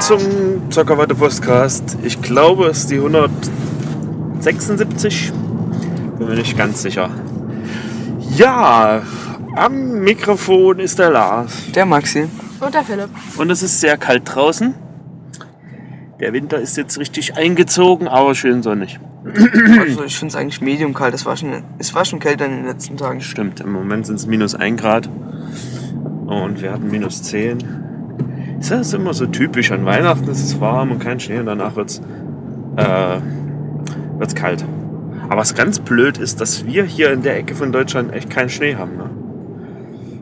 Zum Zockerwatte Podcast. Ich glaube, es ist die 176. Bin mir nicht ganz sicher. Ja, am Mikrofon ist der Lars. Der Maxi. Und der Philipp. Und es ist sehr kalt draußen. Der Winter ist jetzt richtig eingezogen, aber schön sonnig. Also ich finde es eigentlich medium kalt. Es war, schon, es war schon kälter in den letzten Tagen. Stimmt, im Moment sind es minus 1 Grad. Und wir hatten minus 10. Ist das immer so typisch? An Weihnachten ist es warm und kein Schnee und danach wird es äh, wird's kalt. Aber was ganz blöd ist, dass wir hier in der Ecke von Deutschland echt keinen Schnee haben. Ne?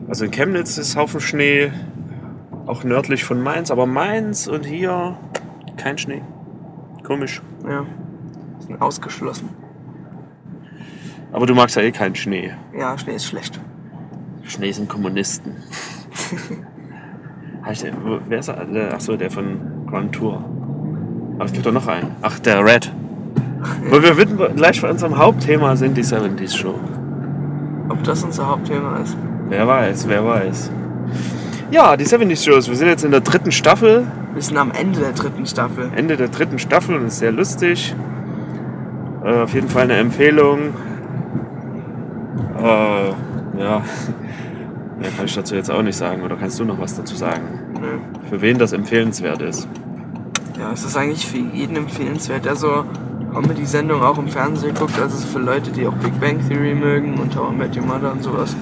Also in Chemnitz ist Haufen Schnee, auch nördlich von Mainz, aber Mainz und hier kein Schnee. Komisch. Ja. Sind ausgeschlossen. Aber du magst ja eh keinen Schnee. Ja, Schnee ist schlecht. Schnee sind Kommunisten. Heißt der, wer ist er? Der- Ach so, der von Grand Tour. Aber es gibt doch noch einen. Ach, der Red. Wo wir mitten gleich bei unserem Hauptthema sind, die 70s Show. Ob das unser Hauptthema ist? Wer weiß, wer weiß. Ja, die 70s Shows. Wir sind jetzt in der dritten Staffel. Wir sind am Ende der dritten Staffel. Ende der dritten Staffel und ist sehr lustig. Äh, auf jeden Fall eine Empfehlung. Äh, ja. Mehr kann ich dazu jetzt auch nicht sagen. Oder kannst du noch was dazu sagen? Nö. Für wen das empfehlenswert ist? Ja, es ist eigentlich für jeden empfehlenswert, der so Comedy-Sendung auch im Fernsehen guckt. Also für Leute, die auch Big Bang Theory mögen und How I Met Your Mother und sowas.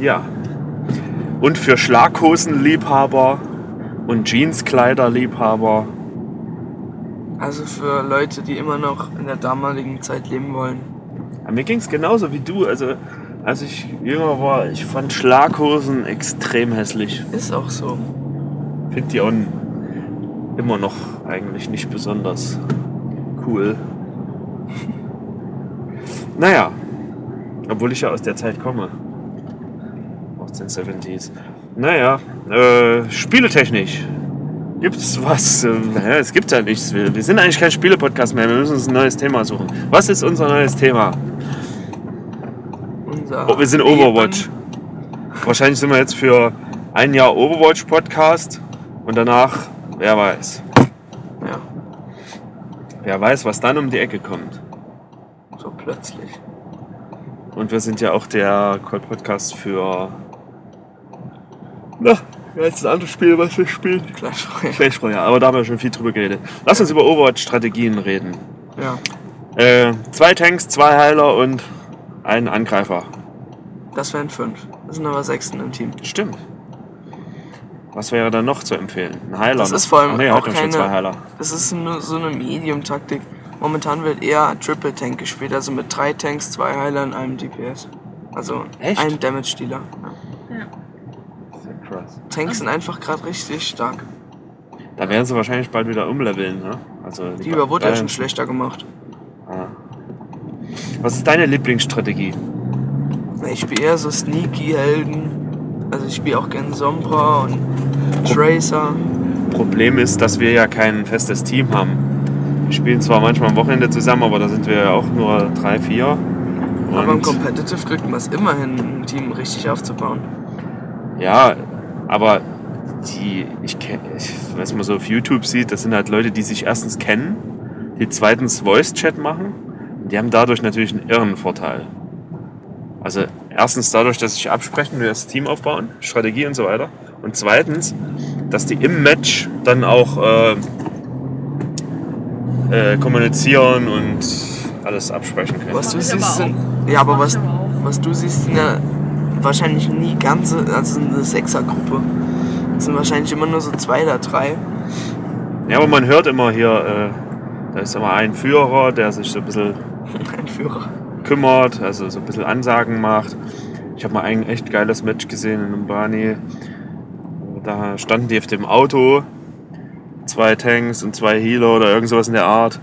Ja. Und für Schlaghosenliebhaber und Jeanskleiderliebhaber. Also für Leute, die immer noch in der damaligen Zeit leben wollen. Ja, mir ging es genauso wie du. Also, als ich jünger war, ich fand Schlaghosen extrem hässlich. Ist auch so. Finde die auch immer noch eigentlich nicht besonders cool. Naja, obwohl ich ja aus der Zeit komme. Aus den 70s. Naja, äh, spieletechnisch. Gibt's was? Äh, es gibt ja nichts. Wir, wir sind eigentlich kein Spielepodcast mehr. Wir müssen uns ein neues Thema suchen. Was ist unser neues Thema? Unser Oh, wir sind Leben- Overwatch. Wahrscheinlich sind wir jetzt für ein Jahr Overwatch-Podcast und danach, wer weiß. Ja, Wer weiß, was dann um die Ecke kommt. so plötzlich. Und wir sind ja auch der Call-Podcast für. Na, wie heißt das andere Spiel, was wir spielen? Clash Royale. Clash Royale, aber da haben wir schon viel drüber geredet. Lass uns über Overwatch-Strategien reden. Ja, Äh, zwei Tanks, zwei Heiler und ein Angreifer. das wären fünf. Das sind aber sechs in dem Team. Stimmt. Was wäre dann noch zu empfehlen? Ein Heiler? Das ist vor allem Ach nee, auch ja keine- zwei Heiler. Das ist nur so eine Medium-Taktik. Momentan wird eher Triple Tank gespielt, also mit drei Tanks, zwei Heilern, einem DPS. Also Echt? ein Damage-Dealer. Ja. Sehr krass. Tanks sind einfach gerade richtig stark. Da werden sie wahrscheinlich bald wieder umleveln, ne? Also Die über wurde ja schon schlechter gemacht. Was ist deine Lieblingsstrategie? Ich spiele eher so Sneaky-Helden. Also ich spiele auch gerne Sombra und Tracer. Problem ist, dass wir ja kein festes Team haben. Wir spielen zwar manchmal am Wochenende zusammen, aber da sind wir ja auch nur drei, vier. Aber im Und Competitive kriegt man es immerhin, ein Team richtig aufzubauen. ja, aber die, ich kenne, was man so auf YouTube sieht, das sind halt Leute, die sich erstens kennen, die zweitens Voice-Chat machen. Die haben dadurch natürlich einen irren Vorteil. Also erstens dadurch, dass sie sich absprechen, wie wir das Team aufbauen, Strategie und so weiter. Und zweitens, dass die im Match dann auch äh, äh, kommunizieren und alles absprechen können. Was du siehst, sind, auch. ja, aber was, was du siehst, sind ja wahrscheinlich nie ganze, also eine Sechsergruppe. Es sind wahrscheinlich immer nur so zwei oder drei. Ja, aber man hört immer hier, äh, da ist immer ein Führer, der sich so ein bisschen Ein Führer. kümmert, also so ein bisschen Ansagen macht. Ich habe mal ein echt geiles Match gesehen in einem Bani. Da standen die auf dem Auto, zwei Tanks und zwei Healer oder irgend sowas in der Art.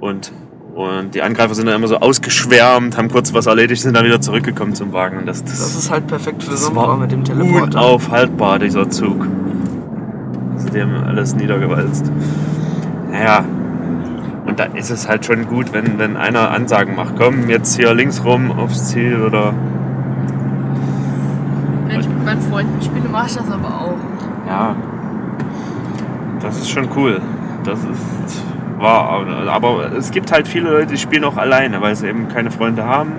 Und, und die Angreifer sind dann immer so ausgeschwärmt, haben kurz was erledigt, sind dann wieder zurückgekommen zum Wagen. Und das, das, Das ist halt perfekt für war mit dem Teleporter. unaufhaltbar, dieser Zug. Also die haben alles niedergewalzt. Naja, und da ist es halt schon gut, wenn, wenn einer Ansagen macht, komm jetzt hier links rum aufs Ziel oder Wenn ich mit meinen Freunden spiele, mache ich das aber auch. Ja. Das ist schon cool. Das ist wahr. Aber es gibt halt viele Leute, die spielen auch alleine, weil sie eben keine Freunde haben.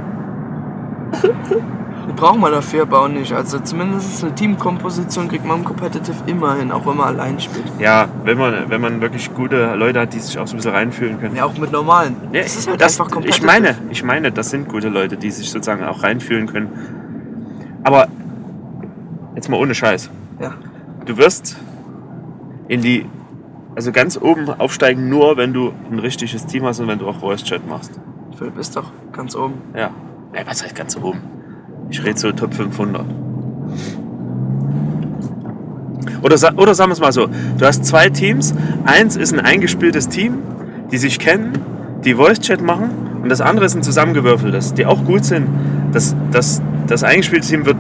Die braucht man dafür aber auch nicht. Also zumindest eine Teamkomposition kriegt man im Competitive immer hin, auch wenn man allein spielt. Ja, wenn man, wenn man wirklich gute Leute hat, die sich auch so ein bisschen reinfühlen können. Ja, auch mit normalen. Ja, das ist halt das- einfach competitive. ich meine, ich meine, das sind gute Leute, die sich sozusagen auch reinfühlen können. Aber jetzt mal ohne Scheiß. Ja. Du wirst in die, also ganz oben aufsteigen, nur wenn du ein richtiges Team hast und wenn du auch Voice Chat machst. Philipp ist doch ganz oben. Ja. ja was heißt ganz oben? Ich rede so Top 500. Oder, oder sagen wir es mal so: Du hast zwei Teams. Eins ist ein eingespieltes Team, die sich kennen, die Voice Chat machen. Und das andere ist ein zusammengewürfeltes, die auch gut sind. Das, das, das eingespielte Team wird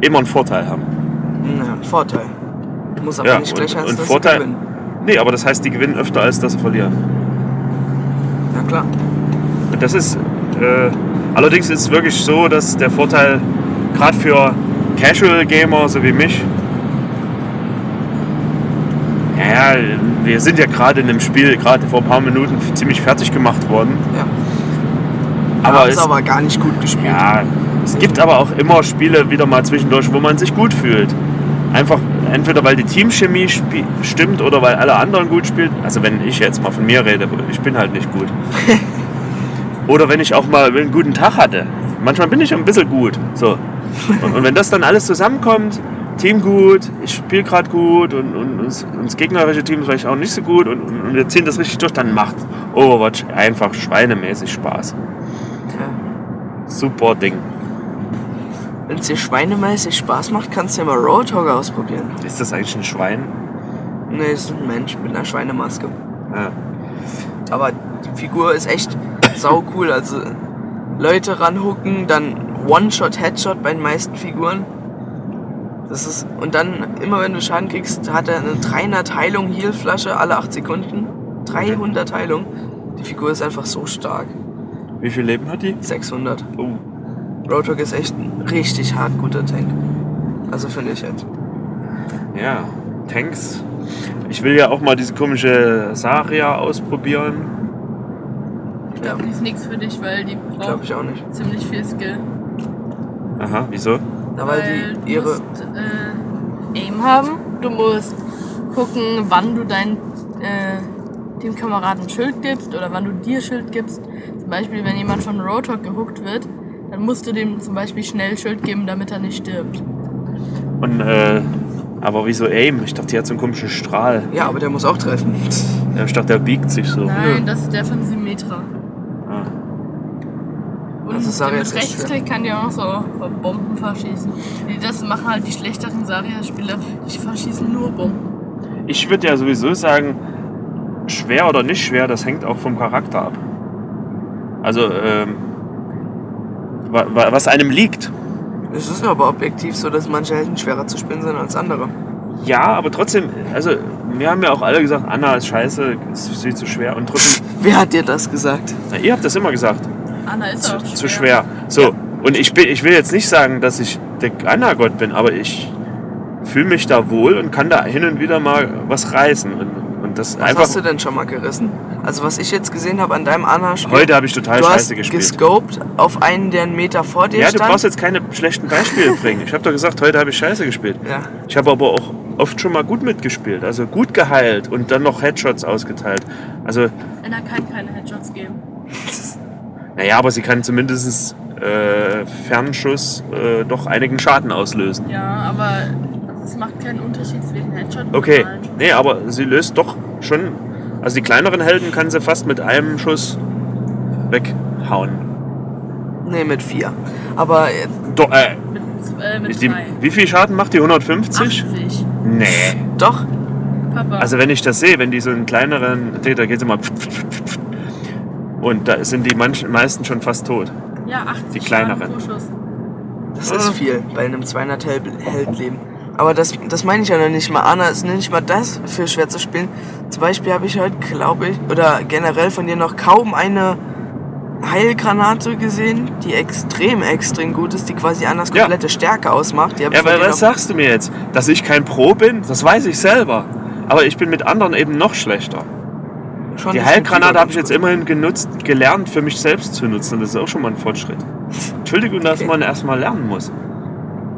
immer einen Vorteil haben. Ja, Vorteil. Muss aber Ja, nicht gleich heißen, und dass Vorteil- sie gewinnen. Nee, aber das heißt, die gewinnen öfter, als dass sie verlieren. Ja klar. Und das ist, äh, allerdings ist es wirklich so, dass der Vorteil gerade für Casual Gamer, so wie mich, ja, wir sind ja gerade in einem Spiel, gerade vor ein paar Minuten ziemlich fertig gemacht worden. Ja. Aber sie aber gar nicht gut gespielt. ja, es gibt aber auch immer Spiele wieder mal zwischendurch, wo man sich gut fühlt. Einfach entweder weil die Teamchemie stimmt oder weil alle anderen gut spielen. Also wenn ich jetzt mal von mir rede, ich bin halt nicht gut. oder wenn ich auch mal einen guten Tag hatte. Manchmal bin ich ein bisschen gut. So. Und, und wenn das dann alles zusammenkommt, Team gut, ich spiele gerade gut und, und, und das gegnerische Team ist vielleicht auch nicht so gut und, und, wir ziehen das richtig durch, dann macht Overwatch einfach schweinemäßig Spaß. Ja. Super Ding. Wenn es dir schweinemäßig Spaß macht, kannst du ja mal Roadhog ausprobieren. Ist das eigentlich ein Schwein? Nee, es ist ein Mensch mit einer Schweinemaske. Ja. Aber die Figur ist echt sau cool. Also Leute ranhucken, dann One-Shot, Headshot bei den meisten Figuren. Das ist, und dann, immer wenn du Schaden kriegst, hat er eine 300 Heilung Healflasche alle 8 Sekunden. 300 Heilung. Die Figur ist einfach so stark. Wie viel Leben hat die? 600. Oh. Roadhog ist echt ein richtig hart guter Tank. Also finde ich jetzt. Ja, Tanks. Ich will ja auch mal diese komische Saria ausprobieren. Ich glaube, die ist nichts für dich, weil die braucht ich auch nicht. ziemlich viel Skill. Aha, wieso? Na, weil Weil die ihre. du musst äh, Aim haben, du musst gucken, wann du deinen äh, Teamkameraden Schild gibst oder wann du dir Schild gibst. Zum Beispiel, wenn jemand von Roadhog gehuckt wird, dann musst du dem zum Beispiel schnell Schild geben, damit er nicht stirbt. Und, äh, aber wieso Aim? Ich dachte, die hat so einen komischen Strahl. Ja, aber der muss auch treffen. Ja, Ich dachte, der biegt sich so. Nein, das ist der von Symmetra. Also ist mit echt Rechtsklick kann die auch noch so Bomben verschießen. Die, das machen halt die schlechteren Zarya-Spieler, die verschießen nur Bomben. Ich würde ja sowieso sagen, schwer oder nicht schwer, das hängt auch vom Charakter ab. Also, ähm, wa- wa- was einem liegt. Es ist aber objektiv so, dass manche Helden schwerer zu spielen sind als andere. Ja, aber trotzdem, also, wir haben ja auch alle gesagt, Anna ist scheiße, ist viel zu schwer. Und trotzdem, Wer hat dir das gesagt? na, ihr habt das immer gesagt. Anna ist zu, auch zu schwer. So, und ich, bin, ich will jetzt nicht sagen, dass ich der Anna-Gott bin, aber ich fühle mich da wohl und kann da hin und wieder mal was reißen. Und, und das Was einfach. hast du denn schon mal gerissen? Also was ich jetzt gesehen habe an deinem Anna-Spiel. Heute habe ich total du scheiße hast gespielt. gescoped auf einen, der einen Meter vor dir Ja, du stand. brauchst jetzt keine schlechten Beispiele bringen. Ich habe doch gesagt, heute habe ich scheiße gespielt. ja. Ich habe aber auch oft schon mal gut mitgespielt. Also gut geheilt und dann noch Headshots ausgeteilt. Also, Anna kann keine Headshots geben. naja, aber sie kann zumindest äh, Fernschuss äh, doch einigen Schaden auslösen. Ja, aber es macht keinen Unterschied zwischen Headshot und Okay, nee, aber sie löst doch schon. Also die kleineren Helden kann sie fast mit einem Schuss weghauen. Nee, mit vier. Aber äh, Do, äh, Mit, äh, mit die, zwei. wie viel Schaden macht die? 150? 80. Nee. doch, Papa. Also wenn ich das sehe, wenn die so einen kleineren, da geht immer und da sind die manchen, meisten schon fast tot. ja, 80 die kleineren. Das Ah. ist viel bei einem 200 Hel Heldleben. Aber das, das meine ich ja noch nicht mal. Anna ist nicht mal das für schwer zu spielen. Zum Beispiel habe ich heute, glaube ich, oder generell von dir noch kaum eine Heilgranate gesehen, die extrem, extrem gut ist, die quasi Annas Ja. komplette Stärke ausmacht. Ja, aber was sagst du mir jetzt? Dass ich kein Pro bin? Das weiß ich selber. Aber ich bin mit anderen eben noch schlechter. Schon Die Heilgranate habe ich jetzt immerhin genutzt, gelernt, für mich selbst zu nutzen. Das ist auch schon mal ein Fortschritt. Entschuldigung, dass Okay. man erstmal lernen muss.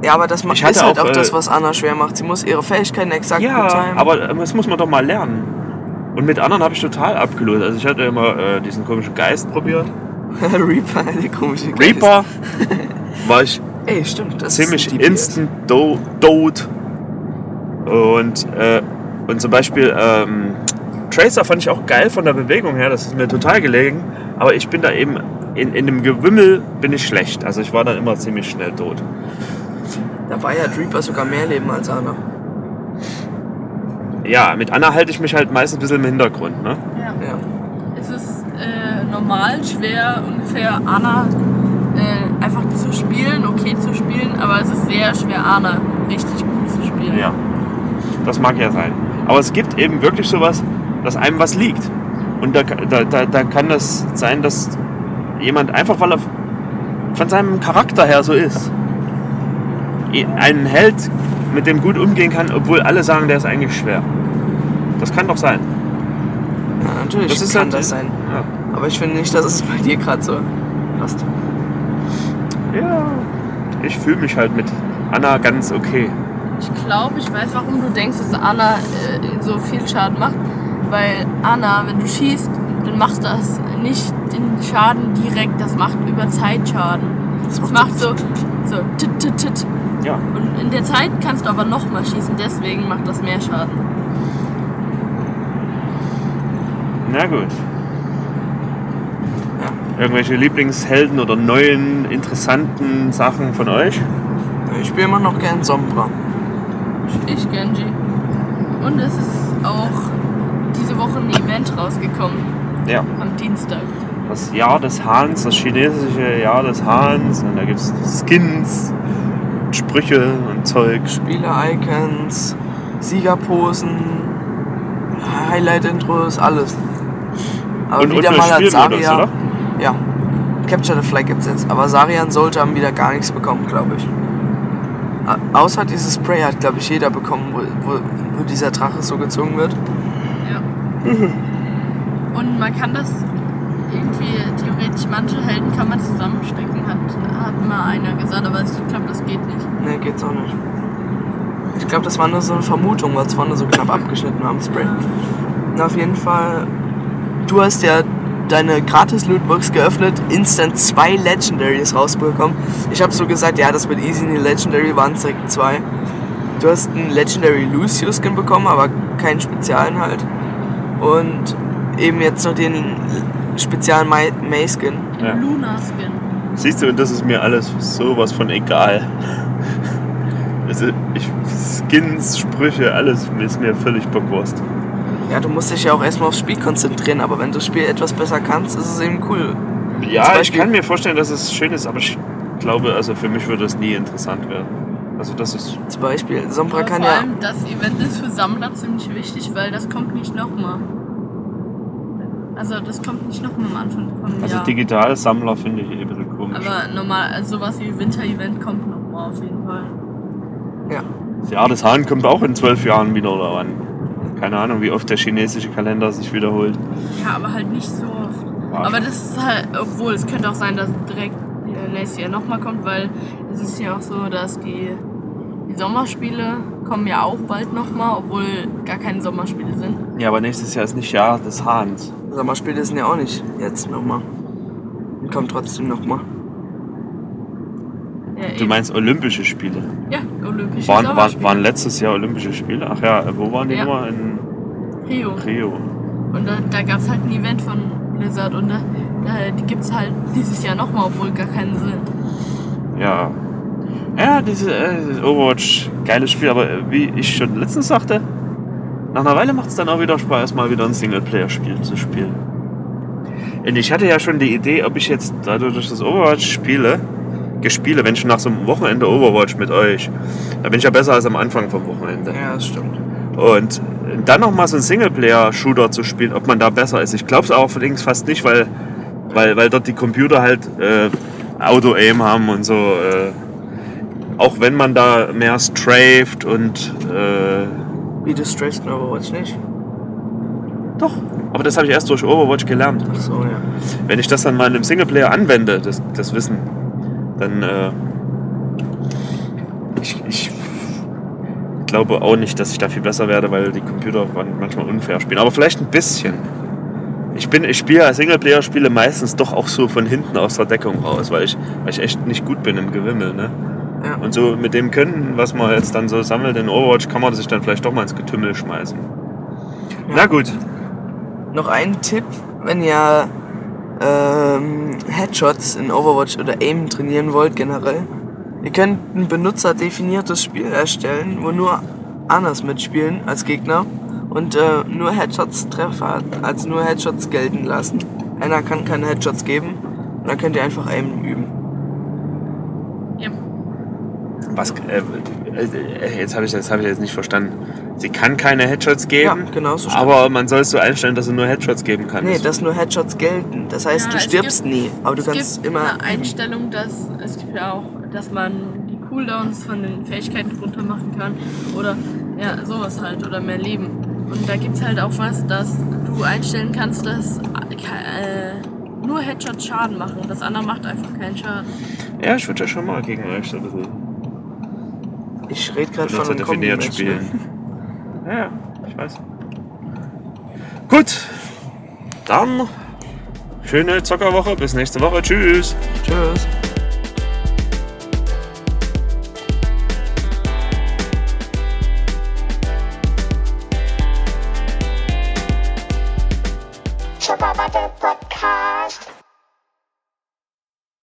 Ja, aber das macht ist halt auch, auch, das, äh, was Anna schwer macht. Sie muss ihre Fähigkeiten exakt Ja, aber das muss man doch mal lernen. Und mit anderen habe ich total abgelöst. Also ich hatte immer äh, diesen komischen Geist probiert. Reaper, die komische Geist. Reaper war ich Ey, stimmt. Das ziemlich ist instant do tot. Und, äh, und zum Beispiel ähm, Tracer fand ich auch geil von der Bewegung her, das ist mir total gelegen. Aber ich bin da eben, in, in dem Gewimmel bin ich schlecht. Also ich war dann immer ziemlich schnell tot. Dabei hat Reaper sogar mehr Leben als Anna. Ja, mit Anna halte ich mich halt meistens ein bisschen im Hintergrund. Ne? Ja. Ja. Es ist äh, normal schwer, ungefähr Anna äh, einfach zu spielen, okay zu spielen, aber es ist sehr schwer, Anna richtig gut zu spielen. Ja, das mag ja sein. Aber es gibt eben wirklich sowas, dass einem was liegt. Und da, da, da, da kann das sein, dass jemand einfach, weil er von seinem Charakter her so ist, einen Held, mit dem gut umgehen kann, obwohl alle sagen, der ist eigentlich schwer. Das kann doch sein. ja, natürlich Das ist kann halt- das sein. Ja. Aber ich finde nicht, dass es bei dir gerade so passt. ja. Ich fühle mich halt mit Anna ganz okay. Ich glaube, ich weiß, warum du denkst, dass Anna äh, so viel Schaden macht. Weil Anna, wenn du schießt, dann macht das nicht den Schaden direkt, das macht über Zeit Schaden. Das macht so, so tit, tit, tit. Ja. Und in der Zeit kannst du aber nochmal schießen, deswegen macht das mehr Schaden. Na gut. Ja. Irgendwelche Lieblingshelden oder neuen, interessanten Sachen von euch? Ich spiele immer noch gern Sombra. Ich, Genji. Und es ist auch Woche ein Event rausgekommen, Ja. am Dienstag. Das Jahr des Hahns, das chinesische Jahr des Hahns. Und da gibt es Skins, Sprüche und Zeug. Spieler-Icons, Siegerposen, Highlight-Intros, alles. Aber Und- wieder und mal als Saria. Ja. Capture the Flag gibt's jetzt. Aber Sarian sollte haben wieder gar nichts bekommen, glaube ich. Außer dieses Spray hat, glaube ich, jeder bekommen, wo, wo, wo dieser Drache so gezogen wird. Ja. Und man kann das irgendwie, theoretisch, manche Helden kann man zusammenstecken, hat, hat mal einer gesagt, aber ich glaube, das geht nicht. Nee, geht's auch nicht. Ich glaube, das war nur so eine Vermutung, weil es vorne so knapp abgeschnitten war am Spray. Na, auf jeden Fall, du hast ja deine gratis Lootbox geöffnet, instant zwei Legendaries rausbekommen. Ich habe so gesagt, ja, das wird easy, eine Legendary waren direkt zwei. Du hast einen Legendary Lucio Skin bekommen, aber keinen speziellen halt. Und eben jetzt noch den speziellen May May Skin. Ja. Luna-Skin. Siehst du, und das ist mir alles sowas von egal. Also ich, Skins, Sprüche, alles ist mir völlig bockwurst. Ja, du musst dich ja auch erstmal aufs Spiel konzentrieren, aber wenn du das Spiel etwas besser kannst, ist es eben cool. Ja, ich kann mir vorstellen, dass es schön ist, aber ich glaube, also für mich würde es nie interessant werden. Also das ist. Zum Beispiel, Sombra kann vor ja. allem das Event ist für Sammler ziemlich wichtig, weil das kommt nicht nochmal. Also das kommt nicht nochmal am Anfang vom Also Jahr. digitale Sammler finde ich eh ein bisschen komisch. Aber normal, also sowas wie Winter-Event kommt nochmal auf jeden Fall. Ja. Das Jahr des Hahn kommt auch in zwölf Jahren wieder oder wann. Keine Ahnung, wie oft der chinesische Kalender sich wiederholt. Ja, aber halt nicht so oft. Aber das ist halt, obwohl es könnte auch sein, dass direkt nächstes Jahr nochmal kommt, weil es ist ja auch so, dass die, die Sommerspiele kommen ja auch bald nochmal, obwohl gar keine Sommerspiele sind. Ja, aber nächstes Jahr ist nicht Jahr des Hahns. Sommerspiele sind ja auch nicht jetzt nochmal. Kommt trotzdem nochmal. Ja, Du eben. meinst Olympische Spiele? Ja, Olympische Waren, waren, waren letztes Jahr Olympische Spiele? Ach ja, wo waren die Ja. nochmal? In Rio. Rio. Und da, da gab es halt ein Event von Blizzard und da, da, die gibt es halt dieses Jahr nochmal, obwohl gar keinen sind. Ja. Ja, diese äh, Overwatch, geiles Spiel, aber äh, wie ich schon letztens sagte, nach einer Weile macht es dann auch wieder Spaß, mal wieder ein Singleplayer-Spiel zu spielen. Und ich hatte ja schon die Idee, ob ich jetzt dadurch dass ich das Overwatch spiele, gespiele, wenn schon nach so einem Wochenende Overwatch mit euch, da bin ich ja besser als am Anfang vom Wochenende. Ja, das stimmt. Und dann noch mal so einen Singleplayer-Shooter zu spielen, ob man da besser ist. Ich glaube es allerdings fast nicht, weil weil, weil dort die Computer halt äh, Auto-Aim haben und so. Äh, auch wenn man da mehr strafed und äh, Wie du strafst in Overwatch nicht? doch. Aber das habe ich erst durch Overwatch gelernt. Ach so, ja. Wenn ich das dann mal in einem Singleplayer anwende, das, das Wissen, dann äh, ich, ich glaube auch nicht, dass ich da viel besser werde, weil die Computer manchmal unfair spielen. Aber vielleicht ein bisschen. Ich bin, ich spiele Singleplayer-Spiele meistens doch auch so von hinten aus der Deckung raus, weil ich, weil ich echt nicht gut bin im Gewimmel. Ne? ja. Und so mit dem Können, was man jetzt dann so sammelt in Overwatch, kann man sich dann vielleicht doch mal ins Getümmel schmeißen. Na gut. Noch ein Tipp, wenn ihr ähm, Headshots in Overwatch oder Aim trainieren wollt generell. Ihr könnt ein benutzerdefiniertes Spiel erstellen, wo nur Anas mitspielen als Gegner und äh, nur Headshots Treffer, also nur Headshots gelten lassen. Einer kann keine Headshots geben und dann könnt ihr einfach Aim üben. Ja. Was, äh, äh, jetzt habe ich, das hab ich jetzt nicht verstanden. Sie kann keine Headshots geben, Ja, genau so aber man soll es so einstellen, dass sie nur Headshots geben kann. Nee, dass nur Headshots gelten. Das heißt, Ja, du es stirbst gibt- nie, aber du es kannst gibt immer. eine Einstellung, dass es gibt ja auch, dass man die Cooldowns von den Fähigkeiten runter machen kann oder ja sowas halt oder mehr Leben. Und da gibt es halt auch was, dass du einstellen kannst, dass äh, nur Headshots Schaden machen und das andere macht einfach keinen Schaden. Ja, ich würde ja schon mal gegen euch so ein bisschen Ich rede gerade von einem Kombi-Match, ne? spielen. Ja, ja, ich weiß. Gut, dann schöne Zockerwoche. Bis nächste Woche. Tschüss. Tschüss.